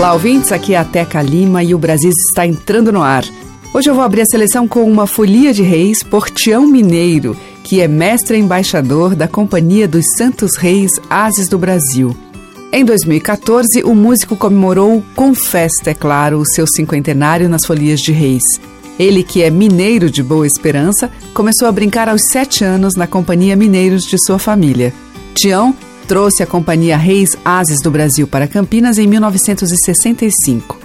Olá, ouvintes. Aqui é a Teca Lima e o Brasil está entrando no ar. Hoje eu vou abrir a seleção com uma folia de reis por Tião Mineiro, que é mestre embaixador da Companhia dos Santos Reis Ases do Brasil. Em 2014, o músico comemorou com festa, é claro, o seu cinquentenário nas Folias de Reis. Ele, que é mineiro de Boa Esperança, começou a brincar aos sete anos na Companhia Mineiros de sua família. Tião trouxe a Companhia Reis Ases do Brasil para Campinas em 1965.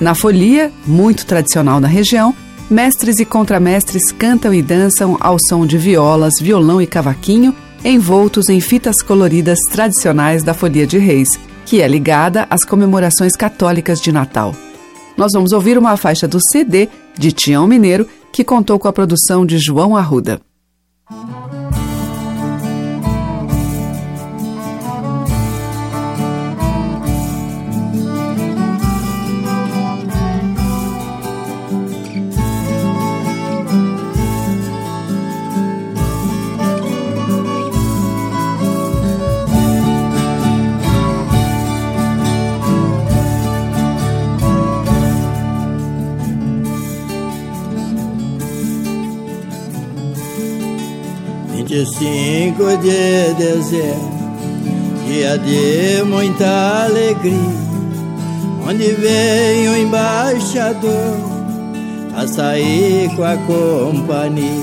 Na folia, muito tradicional na região, mestres e contramestres cantam e dançam ao som de violas, violão e cavaquinho, envoltos em fitas coloridas tradicionais da Folia de Reis, que é ligada às comemorações católicas de Natal. Nós vamos ouvir uma faixa do CD de Tião Mineiro, que contou com a produção de João Arruda. Vinte e cinco de dezembro, dia de muita alegria, onde vem o embaixador a sair com a companhia.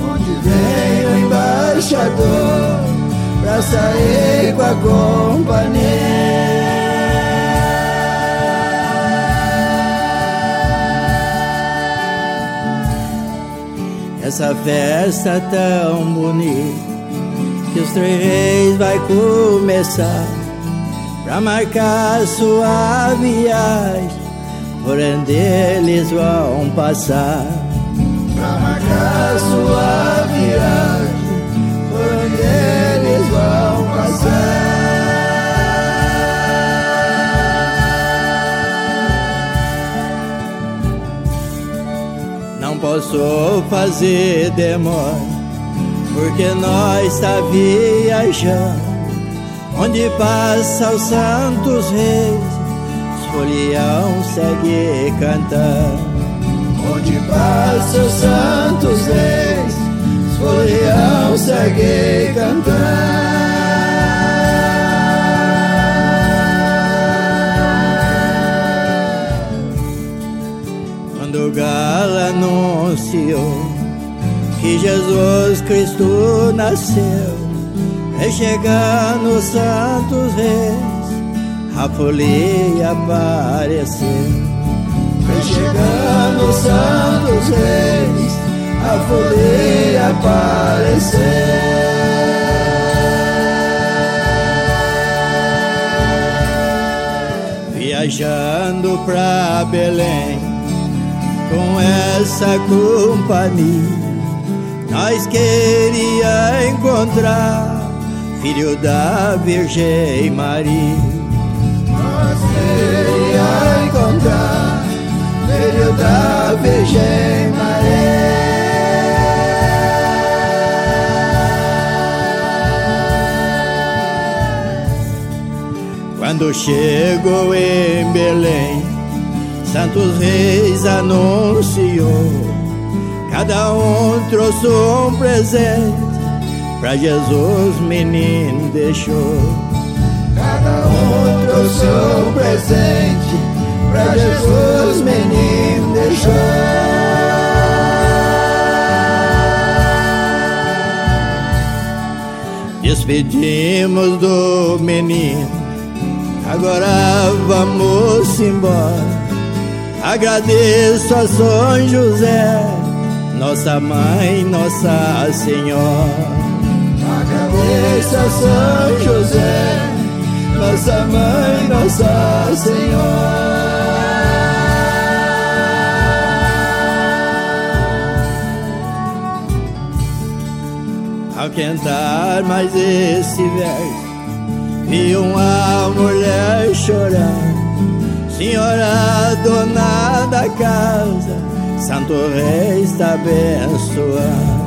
Onde vem o embaixador pra sair com a companhia. Essa festa tão bonita que os três reis vai começar pra marcar sua viagem. Por onde eles vão passar pra marcar sua viagem posso fazer demora, porque nós está viajando. Onde passa os santos reis, os folião segue cantando. Onde passa os santos reis, os folião segue cantando. Galo anunciou que Jesus Cristo nasceu, é chegando os santos reis, a folia apareceu. Vem chegando os santos reis, a folia apareceu. Viajando pra Belém com essa companhia. Nós queria encontrar filho da Virgem Maria. Nós queria encontrar filho da Virgem Maria. Quando chegou em Belém Santos Reis anunciou, cada um trouxe um presente, pra Jesus menino deixou. Cada um trouxe um presente, pra Jesus menino deixou. Despedimos do menino, agora vamos embora. Agradeço a São José, nossa mãe, nossa senhora. Agradeço a São José, nossa mãe, nossa senhora. Ao cantar mais esse verso, vi uma mulher chorar senhora dona da casa, Santo Rei está abençoado.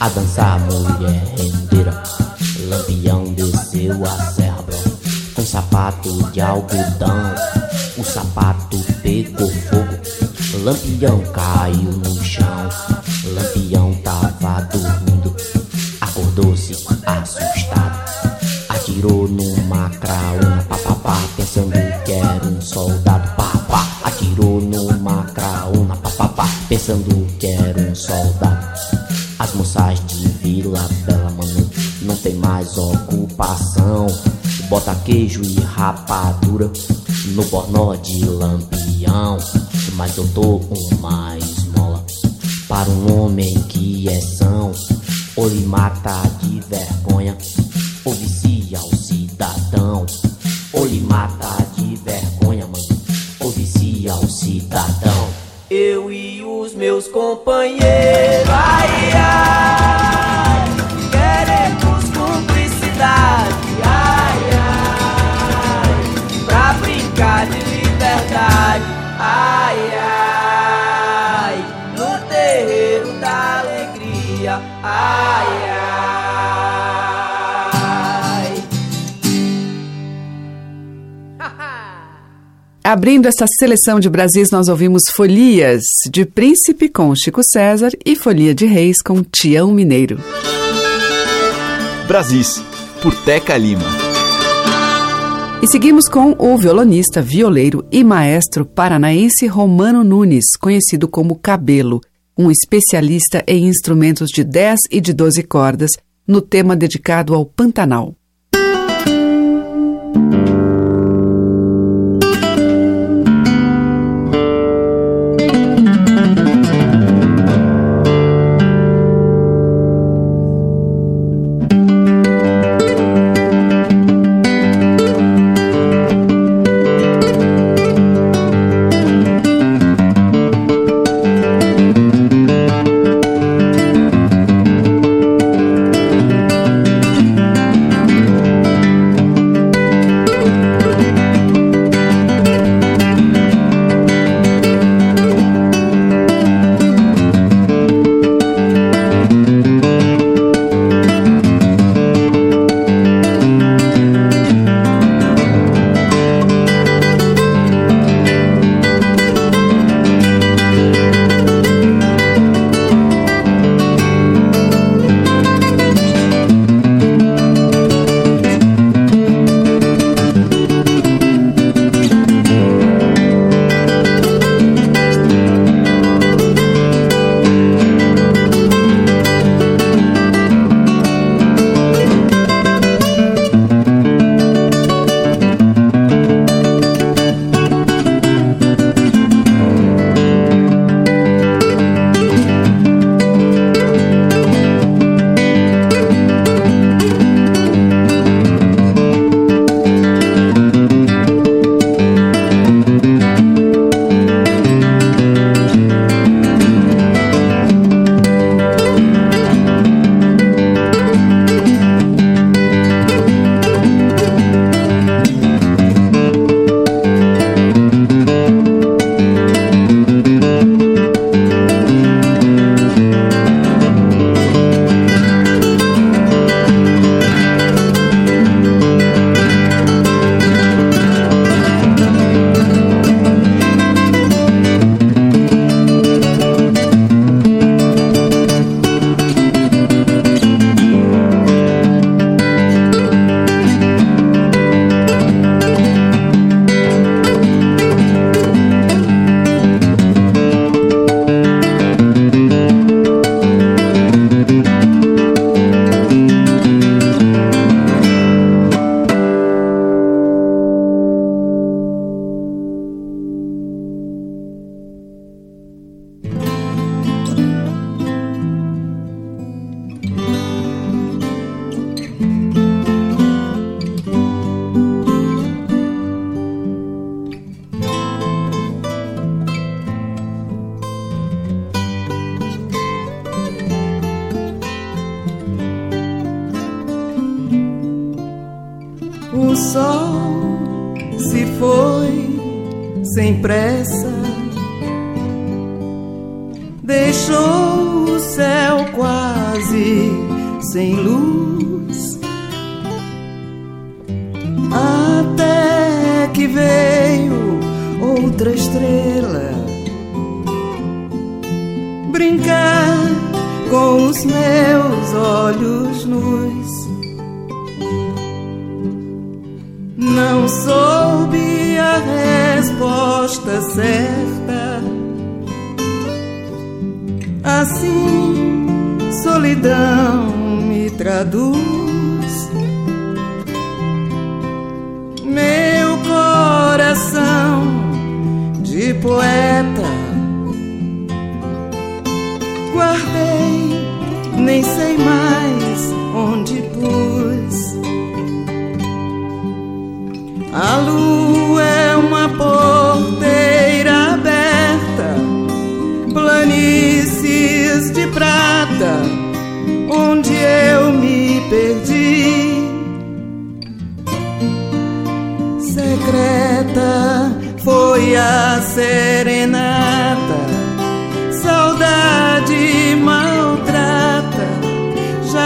A dançar mulher rendeira. Lampião desceu a serra, com sapato de algodão. O sapato pegou fogo, Lampião caiu no bornó de lampião. Mas eu dou uma esmola para um homem que é são. Ou lhe mata de vergonha, ou vicia o cidadão. Ou lhe mata de vergonha, mano, ou vicia o cidadão. Eu e os meus companheiros, Abrindo esta seleção de Brasis, nós ouvimos Folias de Príncipe com Chico César e Folia de Reis com Tião Mineiro. Brasis, por Teca Lima. E seguimos com o violonista, violeiro e maestro paranaense Romano Nunes, conhecido como Cabelo, um especialista em instrumentos de 10 e de 12 cordas, no tema dedicado ao Pantanal.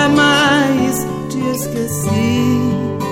jamais te esqueci.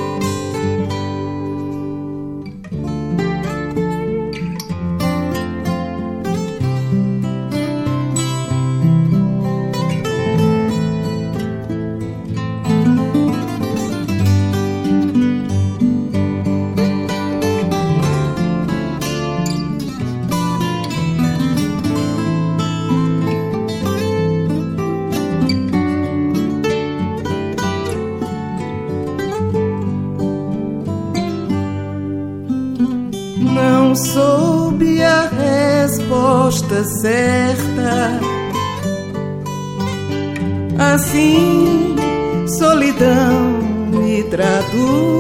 certa Assim, solidão me traduz.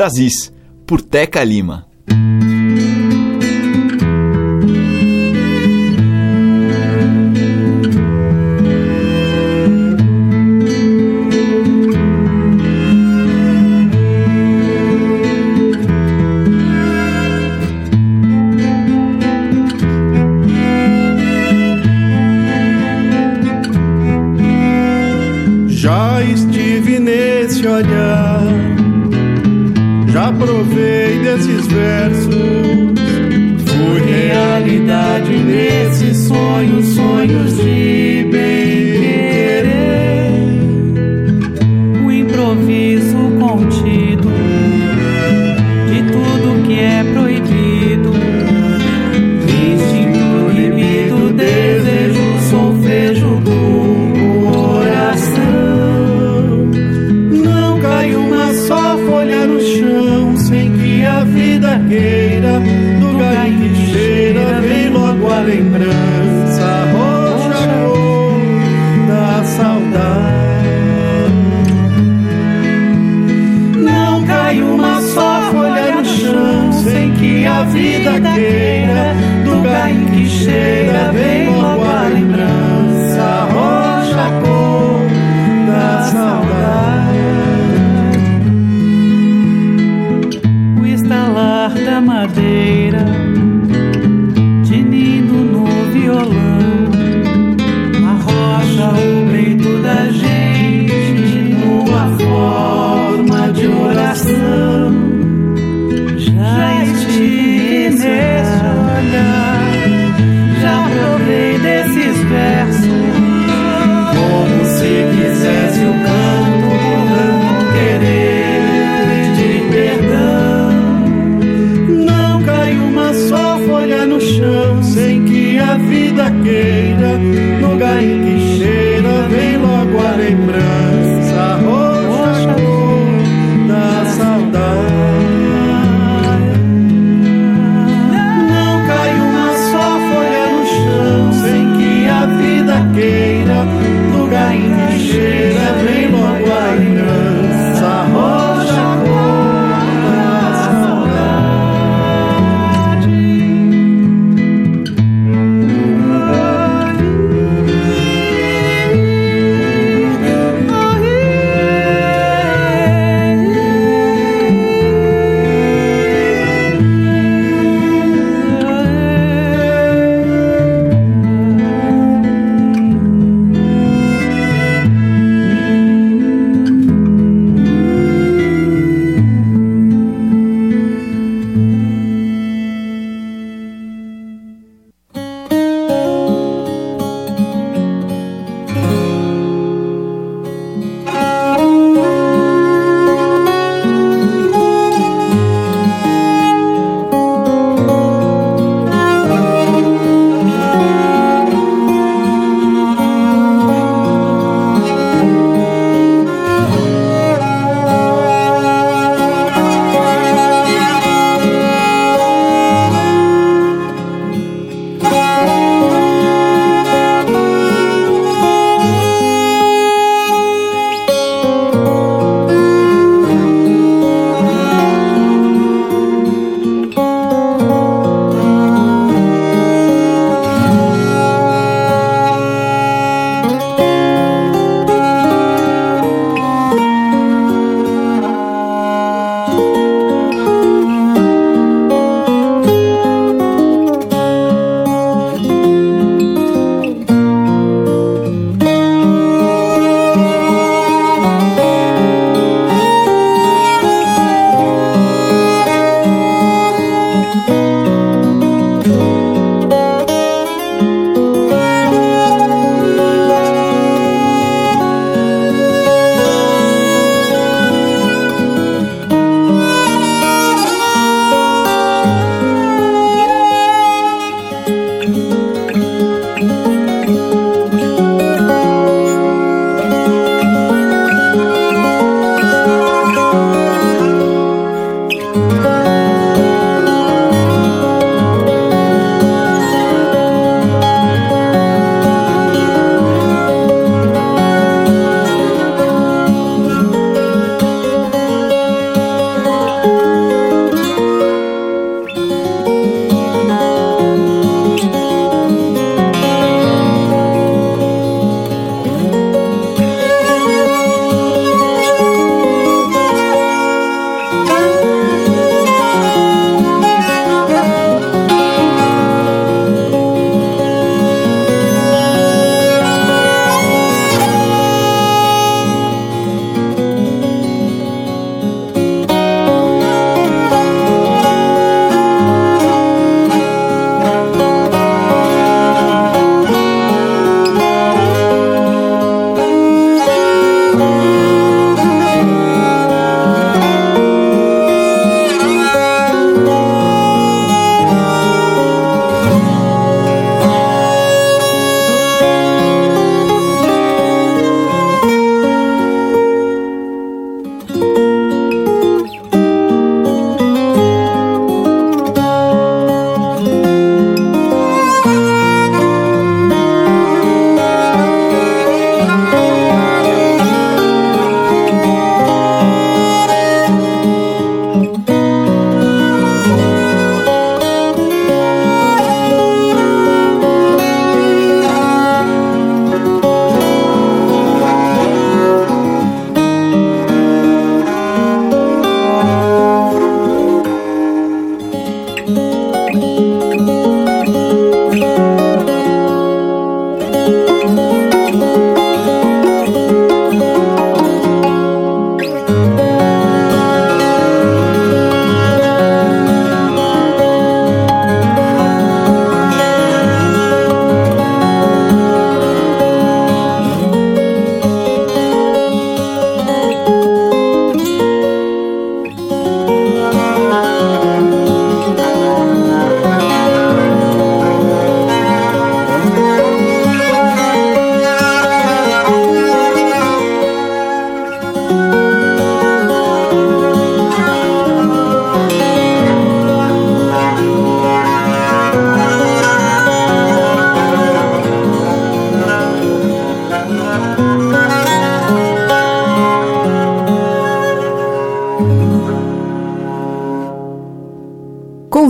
Brasis, por Teca Lima. Já estive nesse olhar provei desses versos. Fui realidade nesses sonhos, sonhos de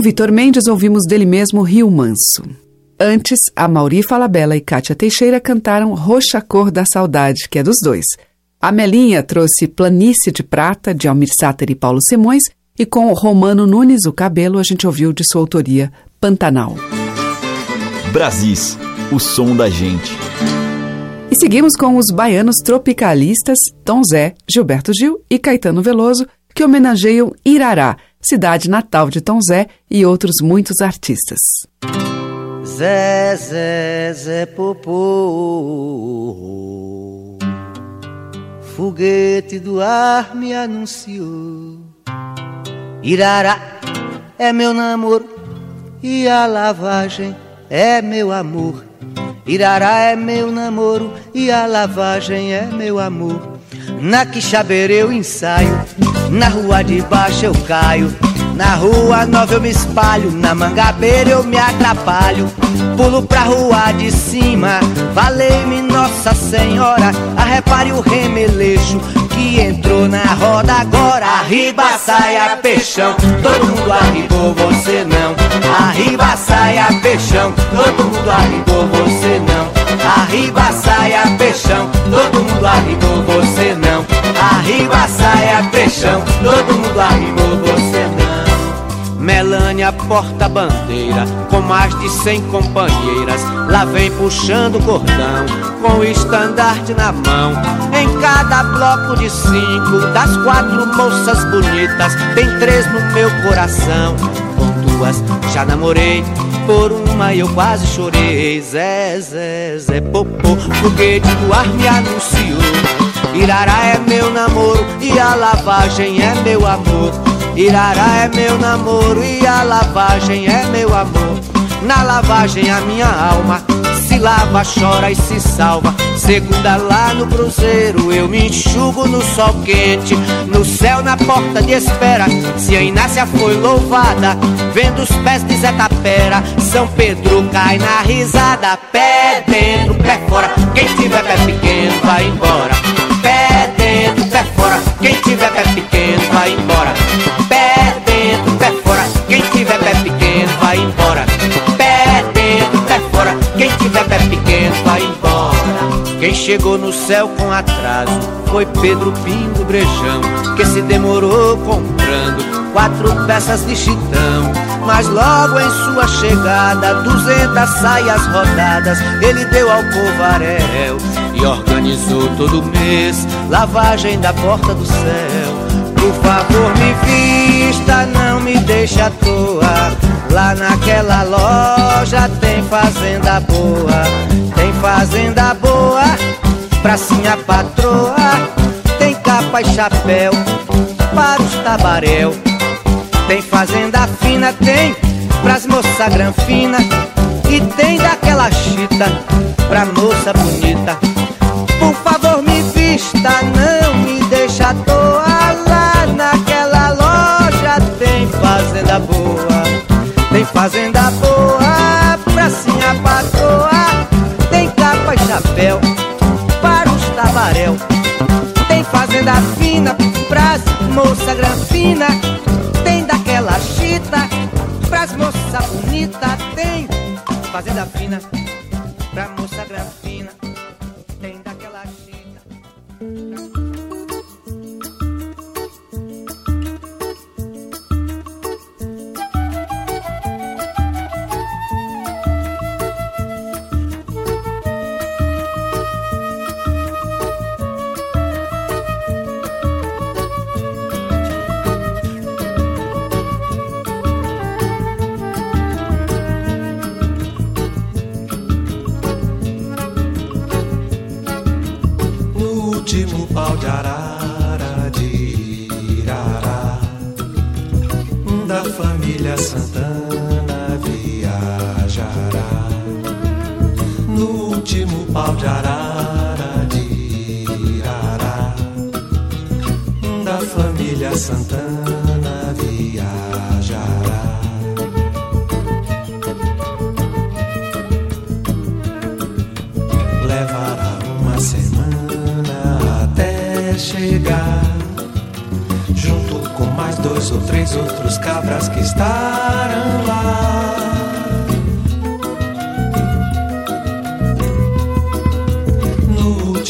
Vitor Mendes ouvimos dele mesmo Rio Manso. Antes, a Mauri Falabella e Kátia Teixeira cantaram Roxa Cor da Saudade, que é dos dois. A Melinha trouxe Planície de Prata, de Almir Sater e Paulo Simões, e com o Romano Nunes, o cabelo, a gente ouviu de sua autoria Pantanal. Brasis, o som da gente. E seguimos com os baianos tropicalistas Tom Zé, Gilberto Gil e Caetano Veloso, que homenageiam Irará, cidade natal de Tom Zé e outros muitos artistas. Zé, Zé, Zé Popô Foguete do ar me anunciou Irará é meu namoro e a lavagem é meu amor. Irará é meu namoro e a lavagem é meu amor. Na Quixabeira eu ensaio, na rua de baixo eu caio. Na rua nova eu me espalho, na mangabeira eu me atrapalho. Pulo pra rua de cima, valei-me Nossa Senhora. Arrepare o remelejo que entrou na roda agora. Arriba, saia, peixão, todo mundo arribou, você não. Arriba, saia, peixão, todo mundo arribou, você não. Arriba, saia, peixão, todo mundo arribou, você não. Arriba, saia, peixão, todo mundo arribou, você não. Melânia porta-bandeira, com mais de cem companheiras, lá vem puxando o cordão, com o estandarte na mão. Em cada bloco de cinco, das quatro moças bonitas, tem três no meu coração. Com duas já namorei, por uma eu quase chorei. Zé, Zé, Zé, popô, foguete do ar me anunciou. Irará é meu namoro e a lavagem é meu amor. Irará é meu namoro e a lavagem é meu amor. Na lavagem a minha alma se lava, chora e se salva. Segunda lá no cruzeiro eu me enxugo no sol quente. No céu na porta de espera, se a Inácia foi louvada, vendo os pés de Zé Tapera, São Pedro cai na risada. Pé dentro, pé fora, quem tiver pé pequeno vai embora. Dentro, pé fora, quem tiver pé pequeno vai embora. Pé dentro, pé fora, quem tiver pé pequeno vai embora. Pé dentro, pé fora, quem tiver pé pequeno vai embora. Quem chegou no céu com atraso foi Pedro Pingo Brejão, que se demorou comprando quatro peças de chitão. Mas logo em sua chegada, duzentas saias rodadas, ele deu ao covarel organizou todo mês lavagem da porta do céu. Por favor, me vista, não me deixe à toa. Lá naquela loja tem fazenda boa, tem fazenda boa, pracinha patroa, tem capa e chapéu para os tabaréu. Tem fazenda fina, tem pras moça granfina e tem daquela chita pra moça bonita.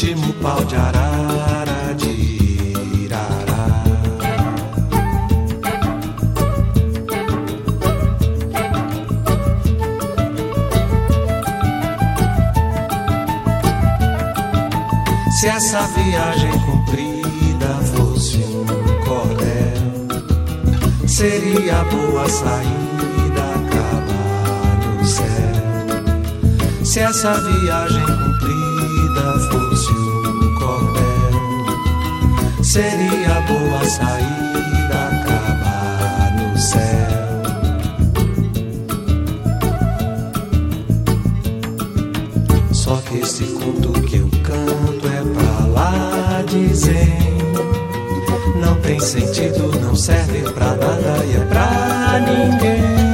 Último pau de arara de Irará. Se essa viagem comprida fosse um cordel, seria boa saída acabar no céu. Se essa viagem seria boa saída acabar no céu. Só que esse conto que eu canto é pra lá dizer Não tem sentido, não serve pra nada e é pra ninguém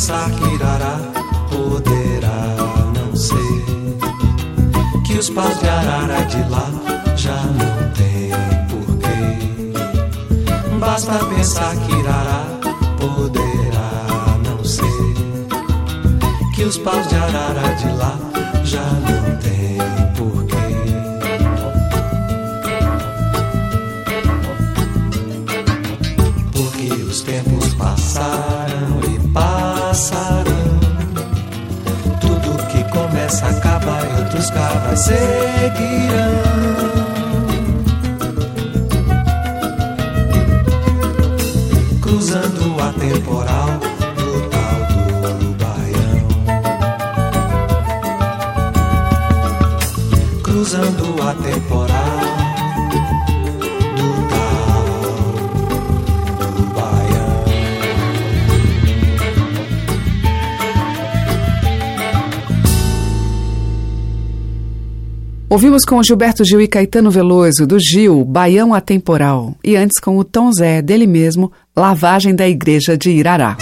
pensar que Irará poderá não ser. Que os paus de arara de lá já não tem porquê Basta pensar que Irará poderá não ser. Que os paus de arara de lá já não acaba e outros cabas seguirão. Ouvimos com Gilberto Gil e Caetano Veloso, do Gil, Baião Atemporal. E antes com o Tom Zé, dele mesmo, Lavagem da Igreja de Irará.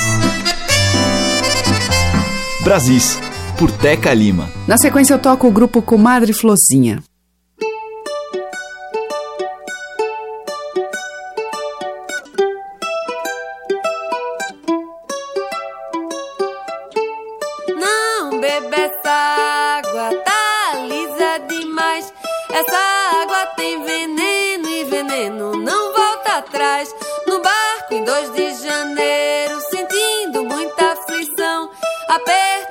Brasis, por Teca Lima. Na sequência eu toco o grupo Comadre Flozinha. golpe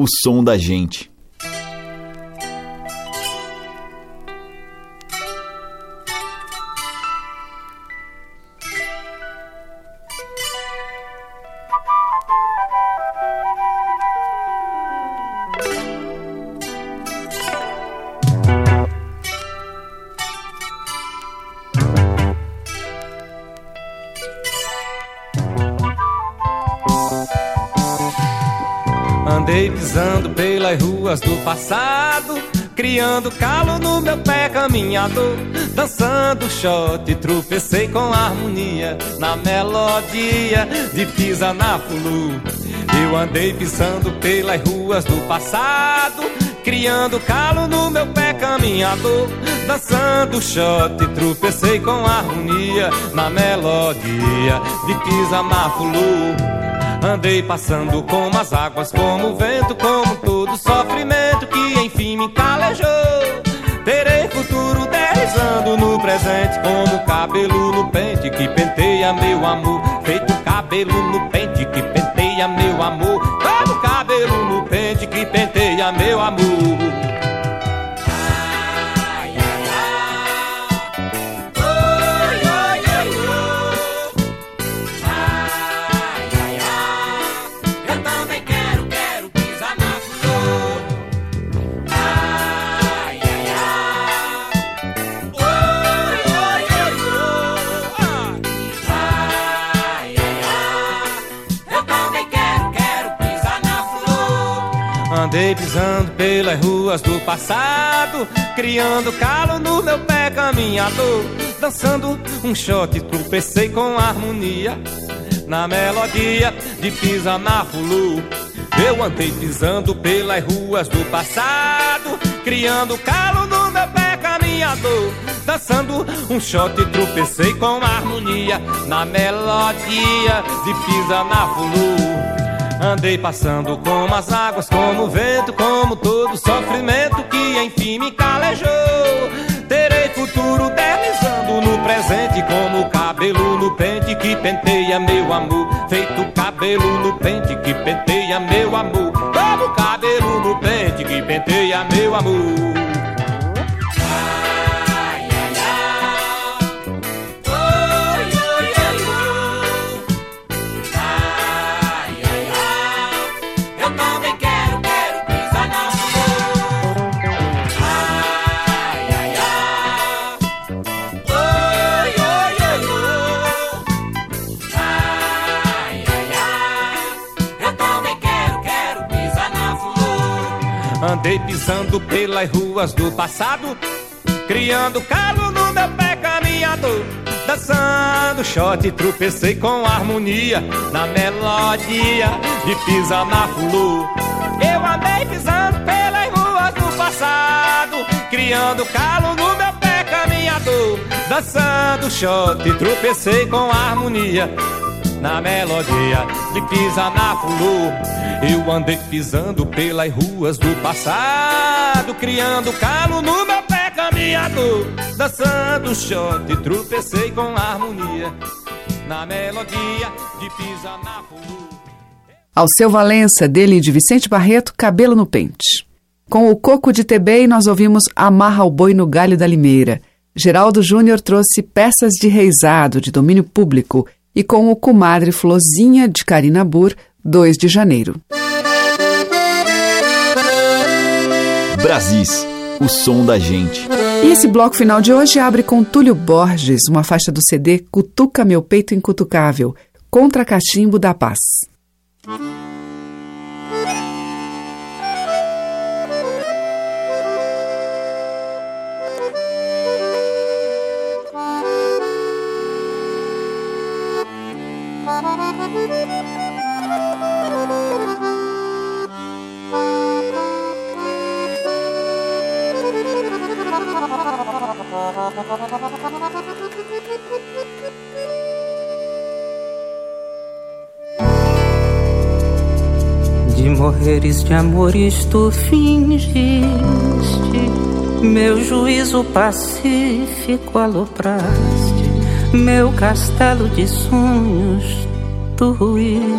o som da gente. Ruas do passado, criando calo no meu pé caminhador, dançando shot, tropecei com harmonia na melodia de pisa na fulu. Eu andei pisando pelas ruas do passado, criando calo no meu pé caminhador, dançando shot, tropecei com harmonia na melodia de pisa na fulu. Andei passando como as águas, como o vento, como todo sofrimento que enfim me calejou. Terei futuro deslizando no presente, como cabelo no pente que penteia meu amor. Feito cabelo no pente que penteia meu amor. Como cabelo no pente que penteia meu amor. Andei pisando pelas ruas do passado, criando calo no meu pé caminhador, dançando um shot, tropecei com harmonia na melodia de pisa na fulu. Eu andei pisando pelas ruas do passado, criando calo no meu pé caminhador, dançando um shot, tropecei com harmonia na melodia de pisa na fulu. Andei passando como as águas, como o vento, como todo sofrimento que enfim me calejou. Terei futuro deslizando no presente, como cabelo no pente que penteia meu amor. Feito cabelo no pente que penteia meu amor. Como cabelo no pente que penteia meu amor. Andei pisando pelas ruas do passado, criando calo no meu pé caminhador. Dançando shot, tropecei com harmonia na melodia de pisa na flu. Eu andei pisando pelas ruas do passado, criando calo no meu pé caminhador. Dançando shot, tropecei com harmonia na melodia de pisa na fulu. Eu andei pisando pelas ruas do passado, criando calo no meu pé caminhador, dançando shot, tropecei com harmonia na melodia de pisa na. Ao seu Valença, dele de Vicente Barreto, Cabelo no Pente. Com o Coco de Tebei, nós ouvimos Amarra o Boi no Galho da Limeira. Geraldo Júnior trouxe peças de reizado de domínio público e com o Comadre Flozinha de Karina Burr, 2 de janeiro. Brasis, o som da gente. E esse bloco final de hoje abre com Túlio Borges, uma faixa do CD Cutuca Meu Peito Incutucável, contra Cachimbo da Paz. De morreres de amores tu fingiste. Meu juízo pacífico alopraste. Meu castelo de sonhos tu ruíste.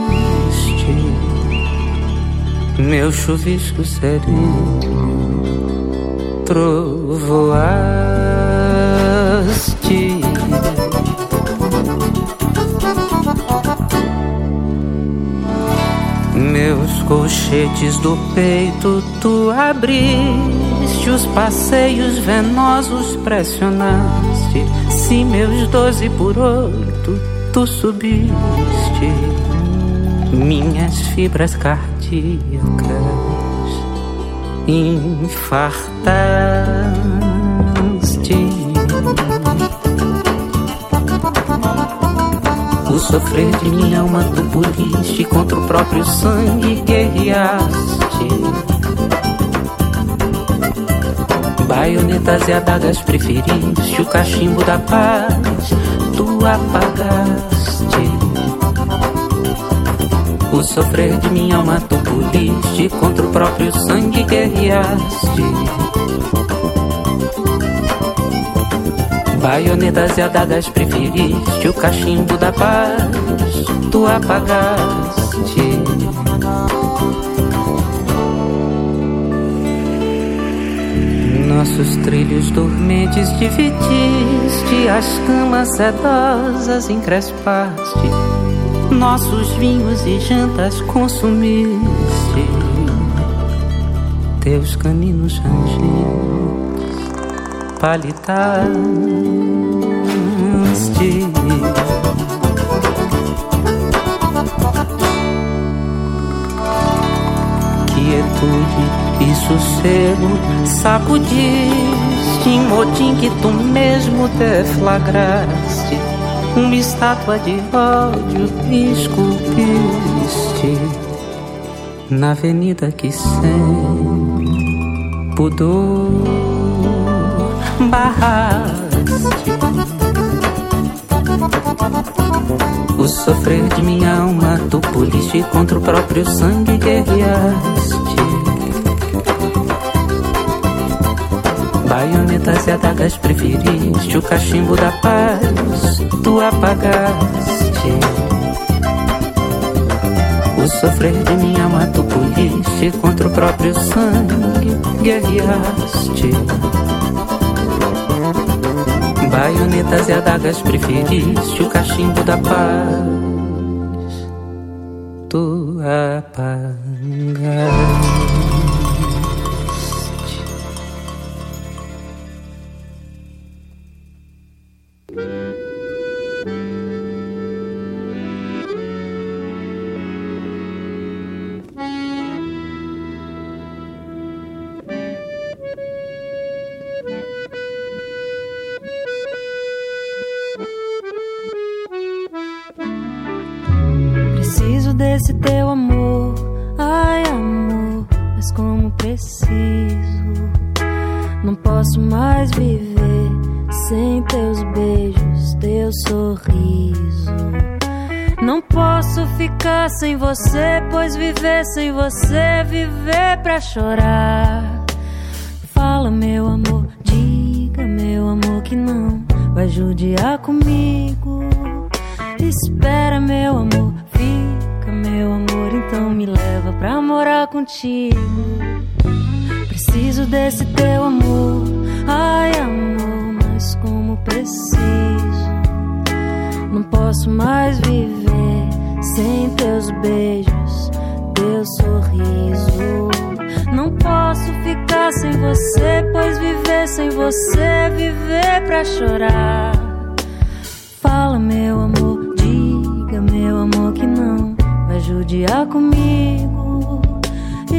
Meu chuvisco sereno, Meus colchetes do peito tu abriste, os passeios venosos pressionaste. Se meus doze por oito tu subiste, minhas fibras cardíacas infartaste. Sofrer de minha alma tu poliste Contra o próprio sangue guerreaste Baionetas e adagas preferiste O cachimbo da paz tu apagaste. O sofrer de minha alma tu poliste Contra o próprio sangue guerreaste Baionetas e adagas preferiste O cachimbo da paz tu apagaste. Nossos trilhos dormentes dividiste As camas sedosas encrespaste. Nossos vinhos e jantas consumiste. Teus caninos rangidos palitaste. Quietude e sossego sacudiste em motim que tu mesmo deflagraste. Uma estátua de ódio esculpiste na avenida que sem pudor barraste O sofrer de minha alma tu poliste Contra o próprio sangue guerreaste Baionetas e adagas preferiste O cachimbo da paz tu apagaste. O sofrer de minha alma tu poliste Contra o próprio sangue guerreaste Baionetas e adagas preferiste o cachimbo da paz. Tu apagaste.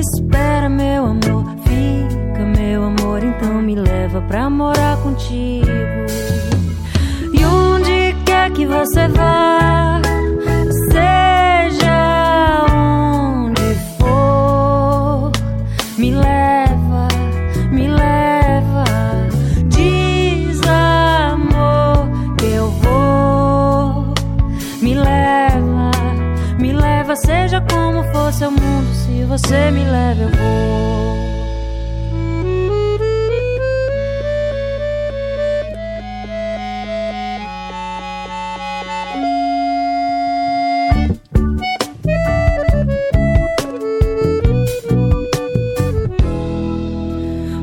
Espera, meu amor, fica, meu amor, então me leva pra morar contigo. E onde quer que você vá? você me leva, eu vou.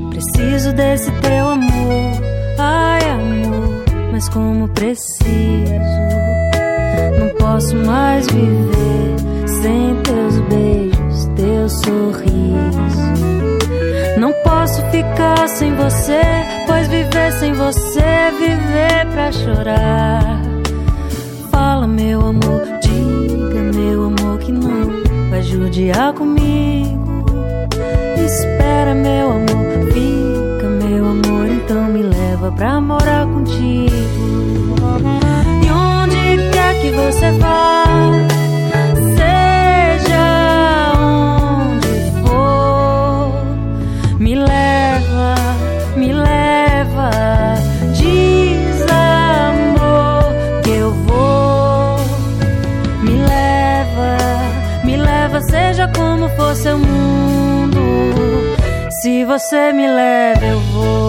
Preciso desse teu amor, ai amor, mas como preciso, não posso mais viver sorriso. Não posso ficar sem você, pois viver sem você é viver pra chorar. Fala, meu amor, diga, meu amor, que não vai judiar comigo. Espera, meu amor, fica, meu amor, então me leva pra morar contigo. E onde quer que você vá? Você me leva, eu vou.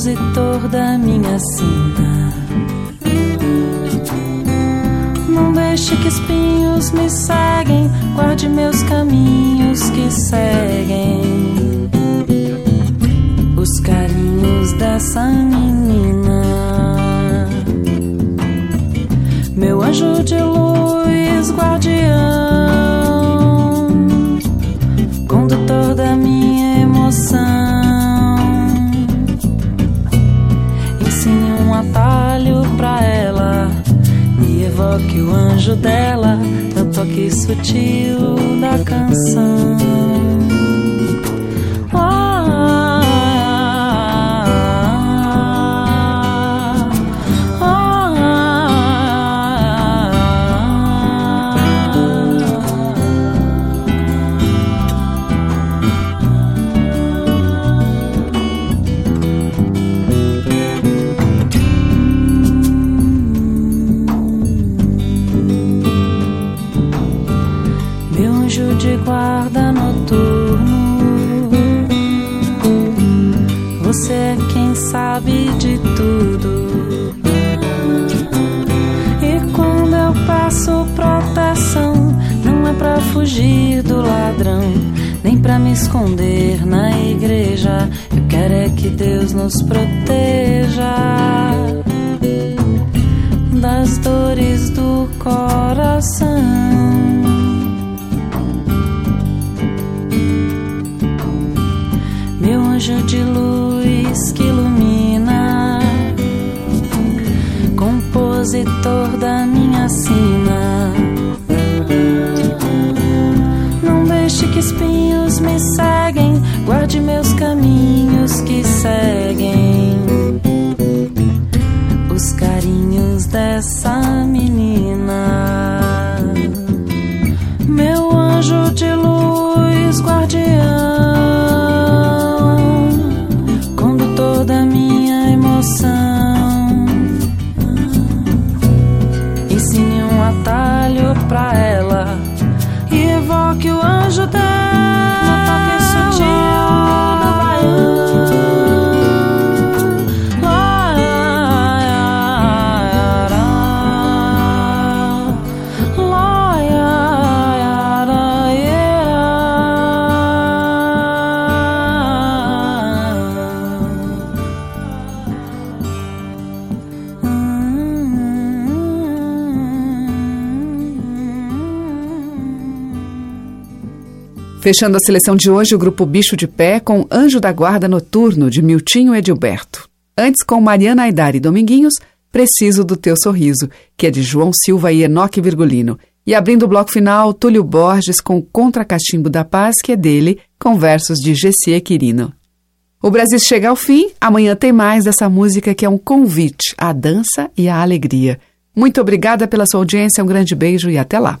Compositor da minha sina. Não deixe que espinhos me seguem, guarde meus caminhos que seguem os carinhos dessa menina. Meu anjo de luz, guardião, evoque o anjo dela no toque sutil da canção. Me esconder na igreja. Eu quero é que Deus nos proteja das dores do coração. Meu anjo de luz que ilumina, compositor Fechando a seleção de hoje, o grupo Bicho de Pé com Anjo da Guarda Noturno, de Miltinho Edilberto. Antes, com Mariana Aidar e Dominguinhos, Preciso do Teu Sorriso, que é de João Silva e Enoque Virgulino. E abrindo o bloco final, Túlio Borges com Contra Cachimbo da Paz, que é dele, com versos de Gessie Quirino. O Brasil chega ao fim, amanhã tem mais dessa música que é um convite à dança e à alegria. Muito obrigada pela sua audiência, um grande beijo e até lá.